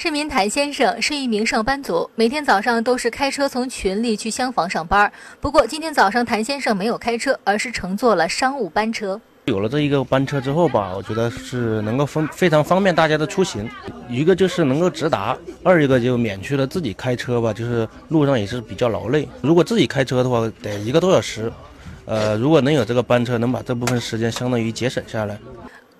市民谭先生是一名上班族，每天早上都是开车从群里去厢房上班。不过今天早上谭先生没有开车，而是乘坐了商务班车。有了这一个班车之后吧，我觉得是能够方非常方便大家的出行。一个就是能够直达，二一个就免去了自己开车吧，就是路上也是比较劳累。如果自己开车的话，得一个多小时。呃，如果能有这个班车，能把这部分时间相当于节省下来。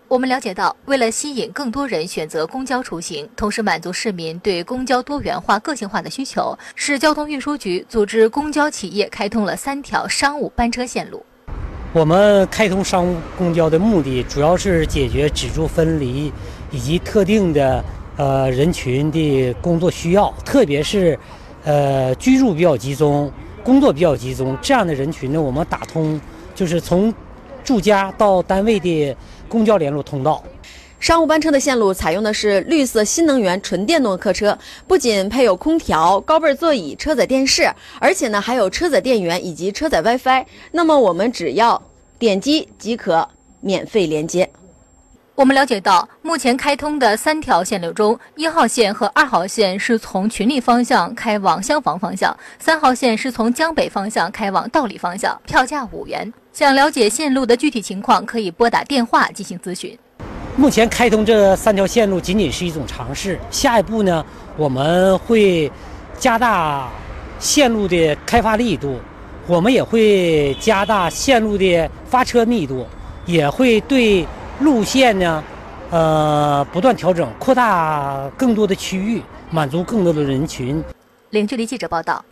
我们了解到，为了吸引更多人选择公交出行，同时满足市民对公交多元化、个性化的需求，市交通运输局组织公交企业开通了三条商务班车线路。我们开通商务公交的目的，主要是解决指住分离以及特定的呃人群的工作需要，特别是呃居住比较集中、工作比较集中这样的人群呢，我们打通就是从住家到单位的。公交联络通道，商务班车的线路采用的是绿色新能源纯电动客车，不仅配有空调、高背座椅、车载电视，而且呢还有车载电源以及车载 WiFi。那么我们只要点击即可免费连接。我们了解到，目前开通的三条线路中，一号线和二号线是从群力方向开往厢房方向，三号线是从江北方向开往道里方向，票价五元。想了解线路的具体情况，可以拨打电话进行咨询。目前开通这三条线路仅仅是一种尝试，下一步呢，我们会加大线路的开发力度，我们也会加大线路的发车密度，也会对。路线呢，呃，不断调整，扩大更多的区域，满足更多的人群。零距离记者报道。